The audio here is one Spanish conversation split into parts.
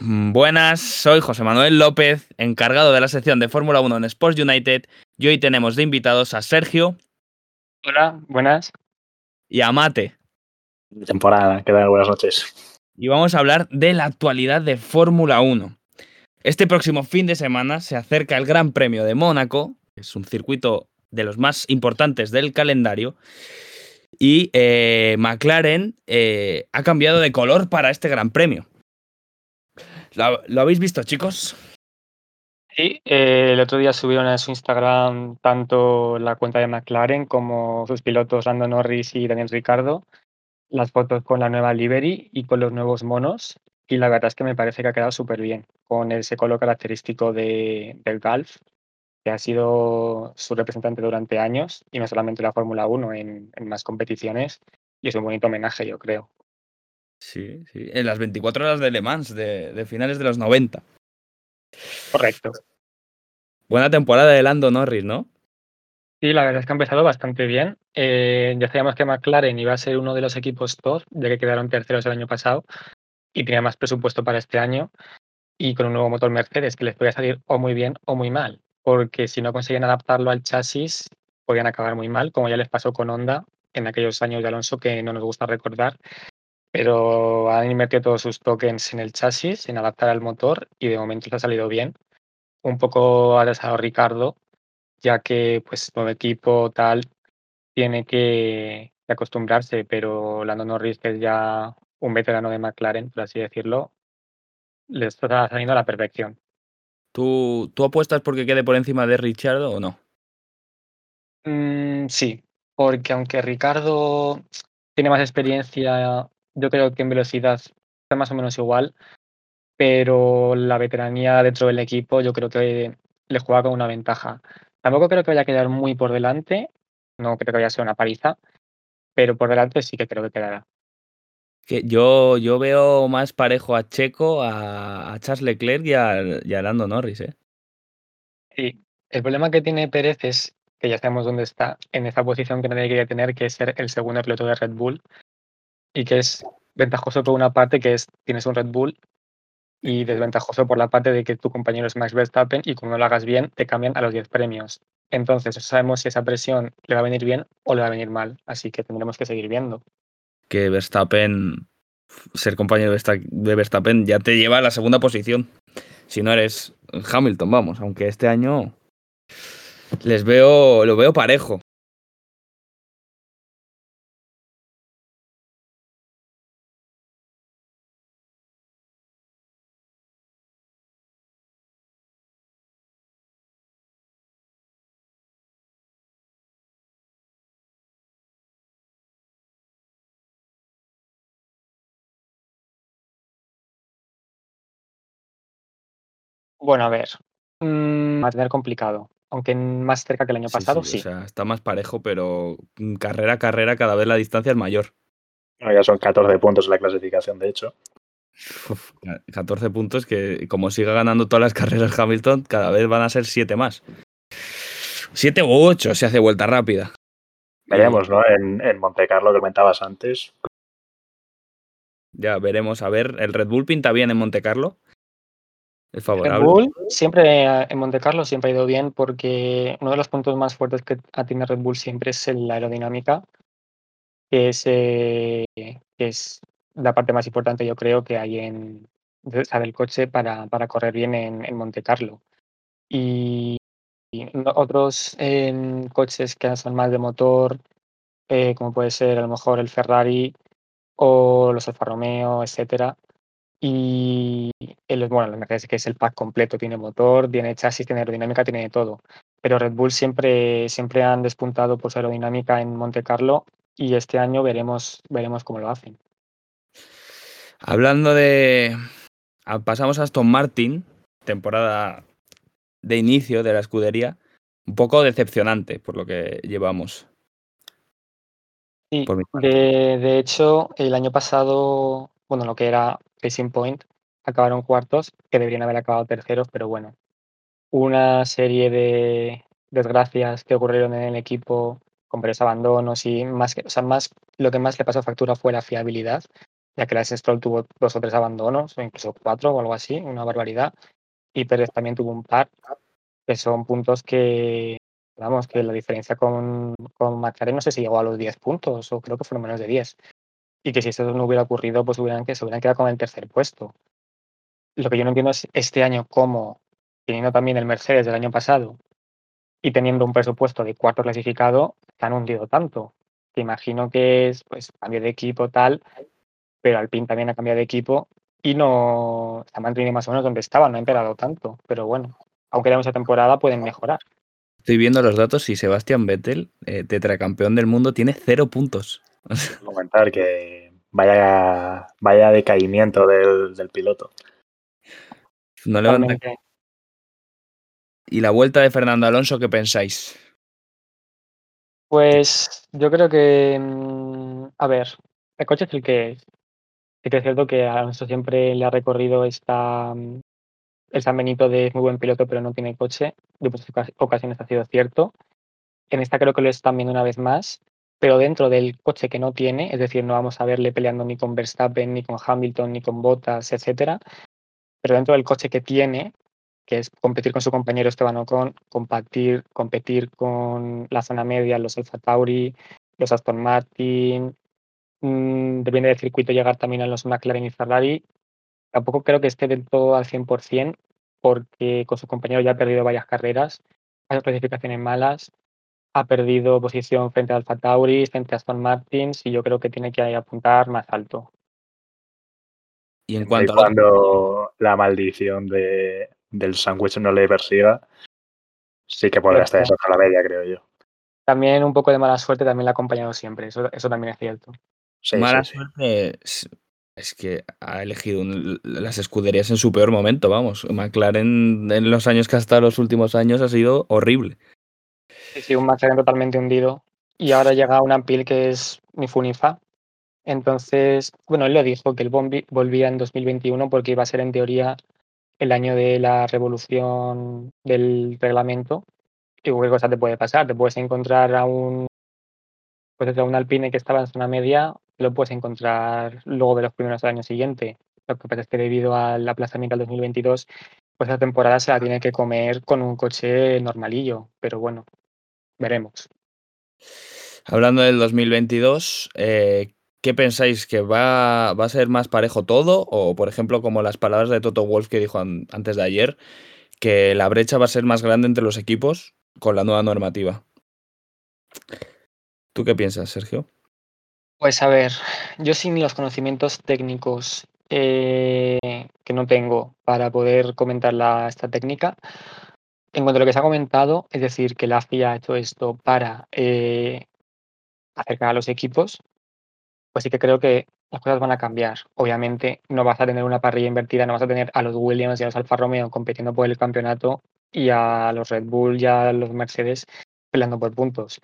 Mm, buenas, soy José Manuel López, encargado de la sección de Fórmula 1 en Sports United, y hoy tenemos de invitados a Sergio. Hola, buenas. Y a Mate. Temporada, ¿qué tal? Buenas noches. Y vamos a hablar de la actualidad de Fórmula 1. Este próximo fin de semana se acerca el Gran Premio de Mónaco, que es un circuito de los más importantes del calendario, y eh, McLaren eh, ha cambiado de color para este Gran Premio. ¿Lo, habéis visto, chicos? Sí, eh, el otro día subieron a su Instagram tanto la cuenta de McLaren como sus pilotos Lando Norris y Daniel Ricardo, las fotos con la nueva livery y con los nuevos monos. Y la verdad es que me parece que ha quedado súper bien, con ese color característico de, del Golf, que ha sido su representante durante años, y no solamente la Fórmula 1, en, en más competiciones. Y es un bonito homenaje, yo creo. Sí, sí. En las 24 horas de Le Mans de, finales de los 90. Correcto. Buena temporada de Lando Norris, ¿no? Sí, la verdad es que ha empezado bastante bien. Eh, ya sabíamos que McLaren iba a ser uno de los equipos top, ya que quedaron terceros el año pasado y tenía más presupuesto para este año. Y con un nuevo motor Mercedes que les podía salir o muy bien o muy mal, porque si no conseguían adaptarlo al chasis, podían acabar muy mal, como ya les pasó con Honda en aquellos años de Alonso que no nos gusta recordar, pero han invertido todos sus tokens en el chasis, en adaptar al motor y de momento les ha salido bien. Un poco ha desarrollado Ricardo, ya que pues todo equipo tal tiene que, acostumbrarse, pero Lando Norris, que es ya un veterano de McLaren, por así decirlo, le está saliendo a la perfección. ¿Tú, ¿Tú apuestas porque quede por encima de Richardo o no? Mm, sí, porque aunque Ricardo tiene más experiencia yo creo que en velocidad está más o menos igual, pero la veteranía dentro del equipo yo creo que le juega con una ventaja. Tampoco creo que vaya a quedar muy por delante, no creo que vaya a ser una paliza, pero por delante sí que creo que quedará. Que yo, yo veo más parejo a Checo, a, Charles Leclerc y a, y a Lando Norris. ¿eh? Sí, el problema que tiene Pérez es que ya sabemos dónde está, en esa posición que nadie quiere tener, que es ser el segundo piloto de Red Bull y que es ventajoso por una parte que es tienes un Red Bull y desventajoso por la parte de que tu compañero es Max Verstappen y como no lo hagas bien te cambian a los 10 premios. Entonces, sabemos si esa presión le va a venir bien o le va a venir mal, así que tendremos que seguir viendo. Que Verstappen, ser compañero de Verstappen ya te lleva a la segunda posición. Si no eres Hamilton, vamos, aunque este año les veo, lo veo parejo. Bueno, a ver, mm, va a tener complicado, aunque más cerca que el año pasado, sí. O sea, está más parejo, pero carrera a carrera cada vez la distancia es mayor. ya son 14 puntos en la clasificación, de hecho. 14 puntos que, como siga ganando todas las carreras Hamilton, cada vez van a ser 7 más. 7 u 8 se hace vuelta rápida. Veremos, ¿no? En, en Monte Carlo que comentabas antes. Ya veremos. A ver, ¿el Red Bull pinta bien en Monte Carlo? Es favorable. Red Bull siempre en Monte Carlo siempre ha ido bien porque uno de los puntos más fuertes que tiene Red Bull siempre es la aerodinámica, que es, eh, es la parte más importante yo creo que hay en del coche para, para correr bien en, en Monte Carlo. Y, otros coches que son más de motor, eh, como puede ser a lo mejor el Ferrari o los Alfa Romeo, etcétera, y el, bueno, me parece que es el pack completo, tiene motor, tiene chasis, tiene aerodinámica, tiene de todo. Pero Red Bull siempre, siempre han despuntado por su aerodinámica en Monte Carlo y este año veremos, veremos cómo lo hacen. Hablando de... Pasamos a Aston Martin, temporada de inicio de la escudería, un poco decepcionante por lo que llevamos. Sí, de, de hecho, el año pasado, bueno, lo que era Racing Point acabaron cuartos, que deberían haber acabado terceros, pero bueno, una serie de desgracias que ocurrieron en el equipo con varios abandonos y más que, o sea, más lo que más le pasó factura fue la fiabilidad, ya que Lance Stroll tuvo dos o tres abandonos, o incluso cuatro o algo así, una barbaridad. Y Pérez también tuvo un par, que son puntos que, vamos, que la diferencia con, con McLaren no sé si llegó a los 10 puntos, o creo que fueron menos de 10. Y que si esto no hubiera ocurrido, pues hubieran, que se hubieran quedado con el tercer puesto. Lo que yo no entiendo es este año cómo, teniendo también el Mercedes del año pasado y teniendo un presupuesto de cuarto clasificado, se han hundido tanto. Te imagino que es pues cambio de equipo tal, pero Alpine también ha cambiado de equipo y no ha mantenido más o menos donde estaba, no ha empeorado tanto. Pero bueno, aunque la esa temporada pueden mejorar. Estoy viendo los datos y Sebastián Vettel, eh, tetracampeón del mundo, tiene cero puntos. Comentar que vaya, vaya decaimiento del, del piloto. No levanta. ¿Y la vuelta de Fernando Alonso qué pensáis? Pues yo creo que, mm, a ver, el coche es el que es. Sí que es cierto que a Alonso siempre le ha recorrido esta, mm, el San Benito de muy buen piloto, pero no tiene coche. De muchas ocasiones ha sido cierto. En esta creo que lo están viendo una vez más, pero dentro del coche que no tiene, es decir, no vamos a verle peleando ni con Verstappen, ni con Hamilton, ni con Bottas, etcétera. Pero dentro del coche que tiene, que es competir con su compañero Esteban Ocon, competir, competir con la zona media, los Alfa Tauri, los Aston Martin, mmm, depende del circuito llegar también a los McLaren y Ferrari. Tampoco creo que esté del todo al 100%, porque con su compañero ya ha perdido varias carreras, hay clasificaciones malas, ha perdido posición frente a Alfa Tauri, frente a Aston Martin, y yo creo que tiene que apuntar más alto. Y en cuanto cuando la maldición de, del sándwich no le persiga, sí que podría estar eso a la media, creo yo. También un poco de mala suerte también la ha acompañado siempre, eso, eso también es cierto. mala suerte es, que ha elegido las escuderías en su peor momento, vamos. McLaren en los años que ha estado los últimos años ha sido horrible. Sí, un McLaren totalmente hundido. Y ahora llega una Ampil que es ni fu ni fa. Entonces, bueno, él lo dijo, que él volvía en 2021 porque iba a ser en teoría el año de la revolución del reglamento y cualquier cosa te puede pasar. Te puedes encontrar a un, pues a un alpine que estaba en zona media, lo puedes encontrar luego de los primeros años siguientes. Lo que pasa es que debido al aplazamiento del 2022, pues esa temporada se la tiene que comer con un coche normalillo. Pero bueno, veremos. Hablando del 2022, eh, ¿Qué pensáis? ¿Que va, a ser más parejo todo? O, por ejemplo, como las palabras de Toto Wolf que dijo antes de ayer, que la brecha va a ser más grande entre los equipos con la nueva normativa. ¿Tú qué piensas, Sergio? Pues a ver, yo sin los conocimientos técnicos eh, que no tengo para poder comentar la, esta técnica, en cuanto a lo que se ha comentado, es decir, que la FIA ha hecho esto para eh, acercar a los equipos, pues sí que creo que las cosas van a cambiar. Obviamente no vas a tener una parrilla invertida, no vas a tener a los Williams y a los Alfa Romeo compitiendo por el campeonato y a los Red Bull y a los Mercedes peleando por puntos.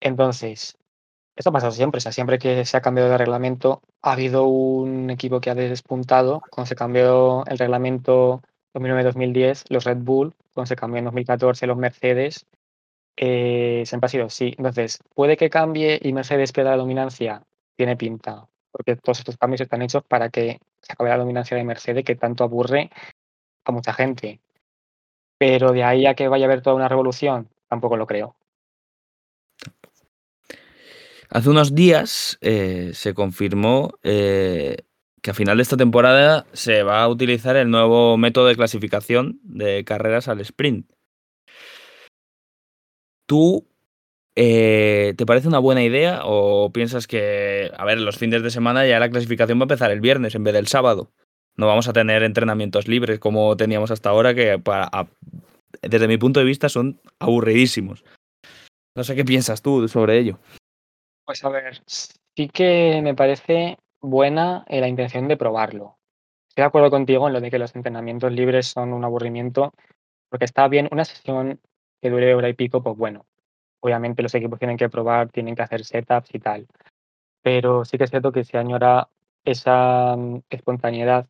Entonces, esto ha pasado siempre, o sea, siempre que se ha cambiado de reglamento, ha habido un equipo que ha despuntado. Cuando se cambió el reglamento 2009-2010, los Red Bull, cuando se cambió en 2014 los Mercedes, eh, siempre ha sido sí. Entonces, puede que cambie y Mercedes pierda la dominancia tiene pinta, porque todos estos cambios están hechos para que se acabe la dominancia de Mercedes que tanto aburre a mucha gente. Pero de ahí a que vaya a haber toda una revolución, tampoco lo creo. Hace unos días eh, se confirmó eh, que a final de esta temporada se va a utilizar el nuevo método de clasificación de carreras al sprint. ¿Tú eh, ¿Te parece una buena idea o piensas que, a ver, los fines de semana ya la clasificación va a empezar el viernes en vez del sábado? No vamos a tener entrenamientos libres como teníamos hasta ahora, que para, desde mi punto de vista son aburridísimos. No sé qué piensas tú sobre ello. Pues a ver, sí que me parece buena la intención de probarlo. Estoy de acuerdo contigo en lo de que los entrenamientos libres son un aburrimiento, porque está bien una sesión que dure hora y pico, pues bueno, obviamente los equipos tienen que probar, tienen que hacer setups y tal. Pero sí que es cierto que se añora esa mm, espontaneidad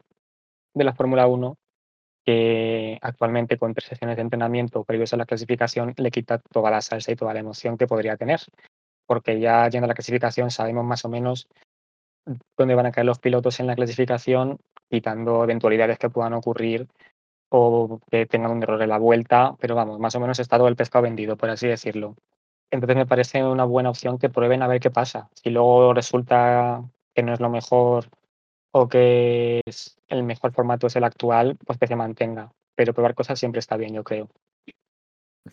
de la Fórmula 1 que actualmente con tres sesiones de entrenamiento previos a la clasificación le quita toda la salsa y toda la emoción que podría tener. Porque ya yendo a la clasificación sabemos más o menos dónde van a caer los pilotos en la clasificación, quitando eventualidades que puedan ocurrir o que tengan un error en la vuelta, pero vamos, más o menos está todo el pescado vendido, por así decirlo. Entonces me parece una buena opción que prueben a ver qué pasa. Si luego resulta que no es lo mejor o que es el mejor formato es el actual, pues que se mantenga. Pero probar cosas siempre está bien, yo creo.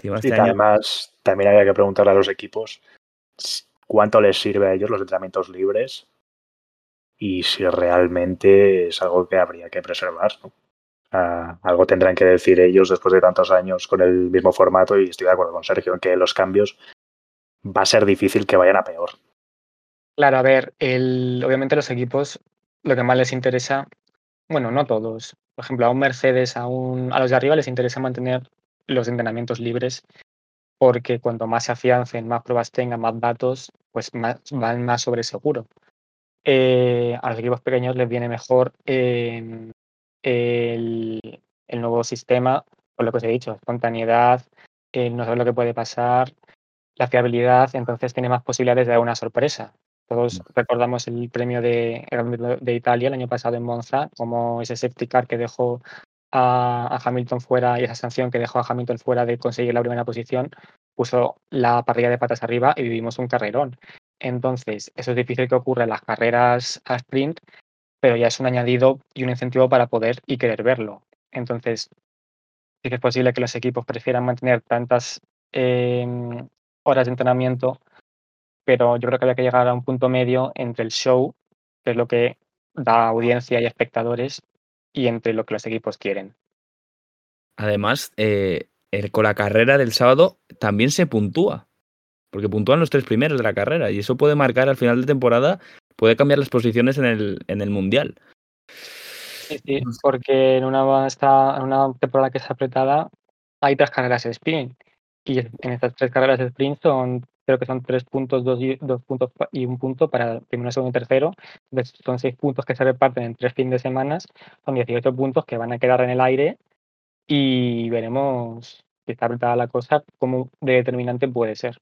y este además, también había que preguntarle a los equipos cuánto les sirve a ellos los entrenamientos libres y si realmente es algo que habría que preservar. algo tendrán que decir ellos después de tantos años con el mismo formato y estoy de acuerdo con Sergio en que los cambios va a ser difícil que vayan a peor. Claro, a ver, el, obviamente los equipos lo que más les interesa, bueno, no todos, por ejemplo, a un Mercedes, a, un, a los de arriba les interesa mantener los entrenamientos libres porque cuanto más se afiancen, más pruebas tengan, más datos, pues más, van más sobre seguro. Eh, a los equipos pequeños les viene mejor em, el, nuevo sistema, por lo que os he dicho, espontaneidad, no saber lo que puede pasar, la fiabilidad, entonces tiene más posibilidades de dar una sorpresa. Todos recordamos el premio de, de Italia el año pasado en Monza, como ese safety car que dejó a, Hamilton fuera y esa sanción que dejó a Hamilton fuera de conseguir la primera posición, puso la parrilla de patas arriba y vivimos un carrerón. Entonces, eso es difícil que ocurra en las carreras a sprint, pero ya es un añadido y un incentivo para poder y querer verlo. Entonces, sí que es posible que los equipos prefieran mantener tantas em, horas de entrenamiento, pero yo creo que había que llegar a un punto medio entre el show, que es lo que da audiencia y espectadores, y entre lo que los equipos quieren. Además, eh, con la carrera del sábado también se puntúa, porque puntúan los tres primeros de la carrera y eso puede marcar al final de temporada, puede cambiar las posiciones en el, en el Mundial. Sí, sí, porque en una, en una temporada que es apretada hay tres carreras de sprint y en estas tres carreras de sprint son creo que son tres puntos, dos, y, dos puntos y un punto para primero, segundo y tercero. son seis puntos que se reparten en tres fines de semana. Son 18 puntos que van a quedar en el aire y veremos si está apretada la cosa, cómo de determinante puede ser.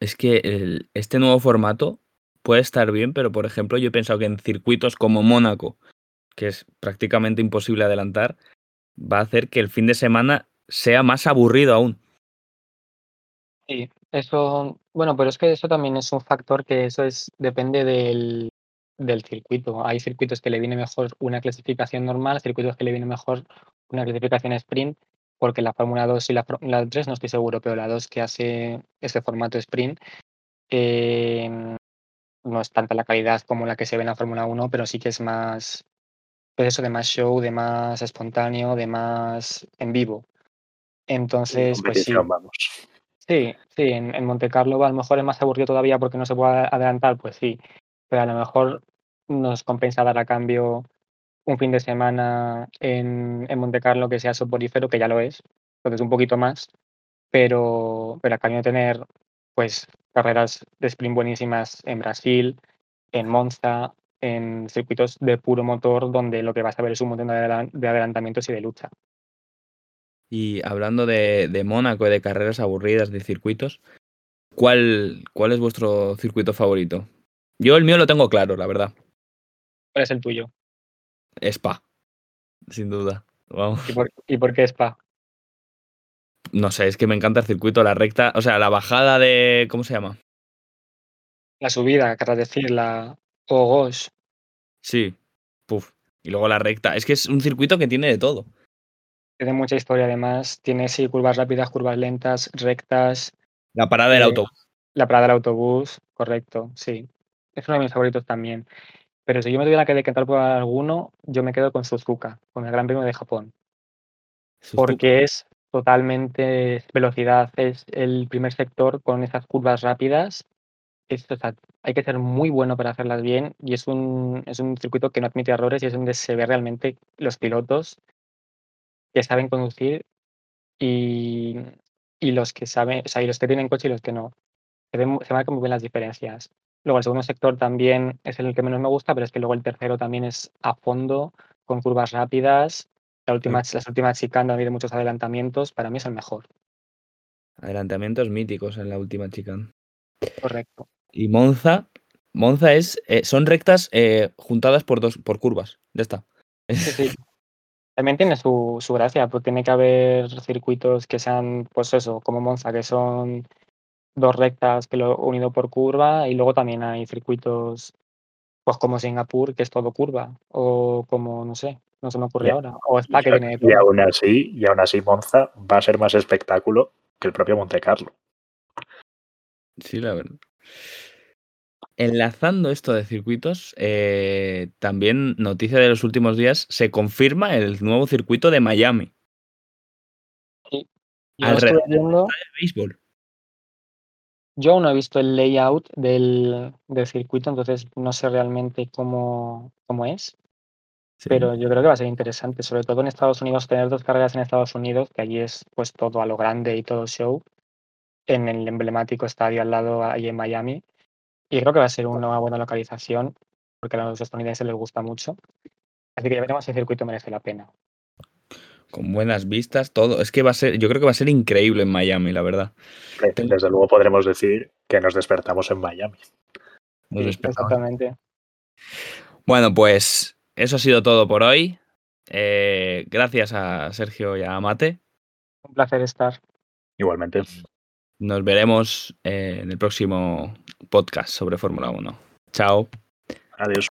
Es que este nuevo formato puede estar bien, pero por ejemplo, yo he pensado que en circuitos como Mónaco, que es prácticamente imposible adelantar, va a hacer que el fin de semana sea más aburrido aún. Sí, eso, bueno, pero es que eso también es un factor que eso es, depende del, del circuito. Hay circuitos que le viene mejor una clasificación normal, circuitos que le viene mejor una clasificación sprint, porque la Fórmula 2 y la, 3 no estoy seguro, pero la 2 que hace ese formato sprint em, no es tanta la calidad como la que se ve en la Fórmula 1, pero sí que es más, pues eso, de más show, de más espontáneo, de más en vivo. Entonces, pues sí. Vamos. Sí, sí, en, en Monte Carlo a lo mejor es más aburrido todavía porque no se puede adelantar, pues sí, pero a lo mejor nos compensa dar a cambio un fin de semana en, en Monte Carlo que sea soporífero, que ya lo es, entonces un poquito más, pero, pero a cambio de tener pues carreras de sprint buenísimas en Brasil, en Monza, en circuitos de puro motor donde lo que vas a ver es un montón de adelantamientos y de lucha. Y hablando de, de Mónaco y de carreras aburridas, de circuitos, ¿cuál, ¿cuál es vuestro circuito favorito? Yo el mío lo tengo claro, la verdad. ¿Cuál es el tuyo? Spa, sin duda. ¿Y, por, ¿Y por qué Spa? No sé, es que me encanta el circuito, la recta, o sea, la bajada de. ¿Cómo se llama? La subida, querrás decir, la Ogos. Sí, puf. Y luego la recta. Es que es un circuito que tiene de todo. Tiene mucha historia además. Tiene sí, curvas rápidas, curvas lentas, rectas. La parada del eh, autobús. La parada del autobús, correcto, sí. Es uno de mis favoritos también. Pero si yo me tuviera que decantar por alguno, yo me quedo con Suzuka, con el Gran Premio de Japón. Porque es totalmente velocidad, es el primer sector con esas curvas rápidas. hay que ser muy bueno para hacerlas bien y es un, es un circuito que no admite errores y es donde se ve realmente los pilotos que saben conducir y, los que saben, o sea, y los que tienen coche y los que no. Se, ven, se marcan muy bien las diferencias. Luego el segundo sector también es el que menos me gusta, pero es que luego el tercero también es a fondo, con curvas rápidas. La última, Las últimas chicane ha habido muchos adelantamientos, para mí es el mejor. Adelantamientos míticos en la última chicane. Correcto. Y Monza, Monza es, eh, son rectas eh, juntadas por dos, por curvas. Ya está. Sí, sí. También tiene su, su gracia, pues tiene que haber circuitos que sean, pues eso, como Monza, que son dos rectas que lo unido por curva, y luego también hay circuitos, pues como Singapur, que es todo curva, o como, no sé, no se me ocurre ahora, o Spa que tiene Y aún así, y aún así Monza va a ser más espectáculo que el propio Monte Carlo. Sí, la verdad. Enlazando esto de circuitos, eh, también noticia de los últimos días, se confirma el nuevo circuito de Miami. Sí. Yo béisbol. Yo aún no he visto el layout del, circuito, entonces no sé realmente cómo, cómo es. Pero yo creo que va a ser interesante, sobre todo en Estados Unidos, tener dos carreras en Estados Unidos, que allí es pues todo a lo grande y todo show, en el emblemático estadio al lado ahí en Miami y creo que va a ser una buena localización, porque a los estadounidenses les gusta mucho. Así que ya veremos si el circuito merece la pena. Con buenas vistas, todo. Es que va a ser, yo creo que va a ser increíble en Miami, la verdad. Desde luego podremos decir que nos despertamos en Miami. exactamente. Bueno, pues eso ha sido todo por hoy. Eh, gracias a Sergio y a Mate. Un placer estar. Igualmente. Nos veremos eh, en el próximo podcast sobre Fórmula 1. Chao. Adiós.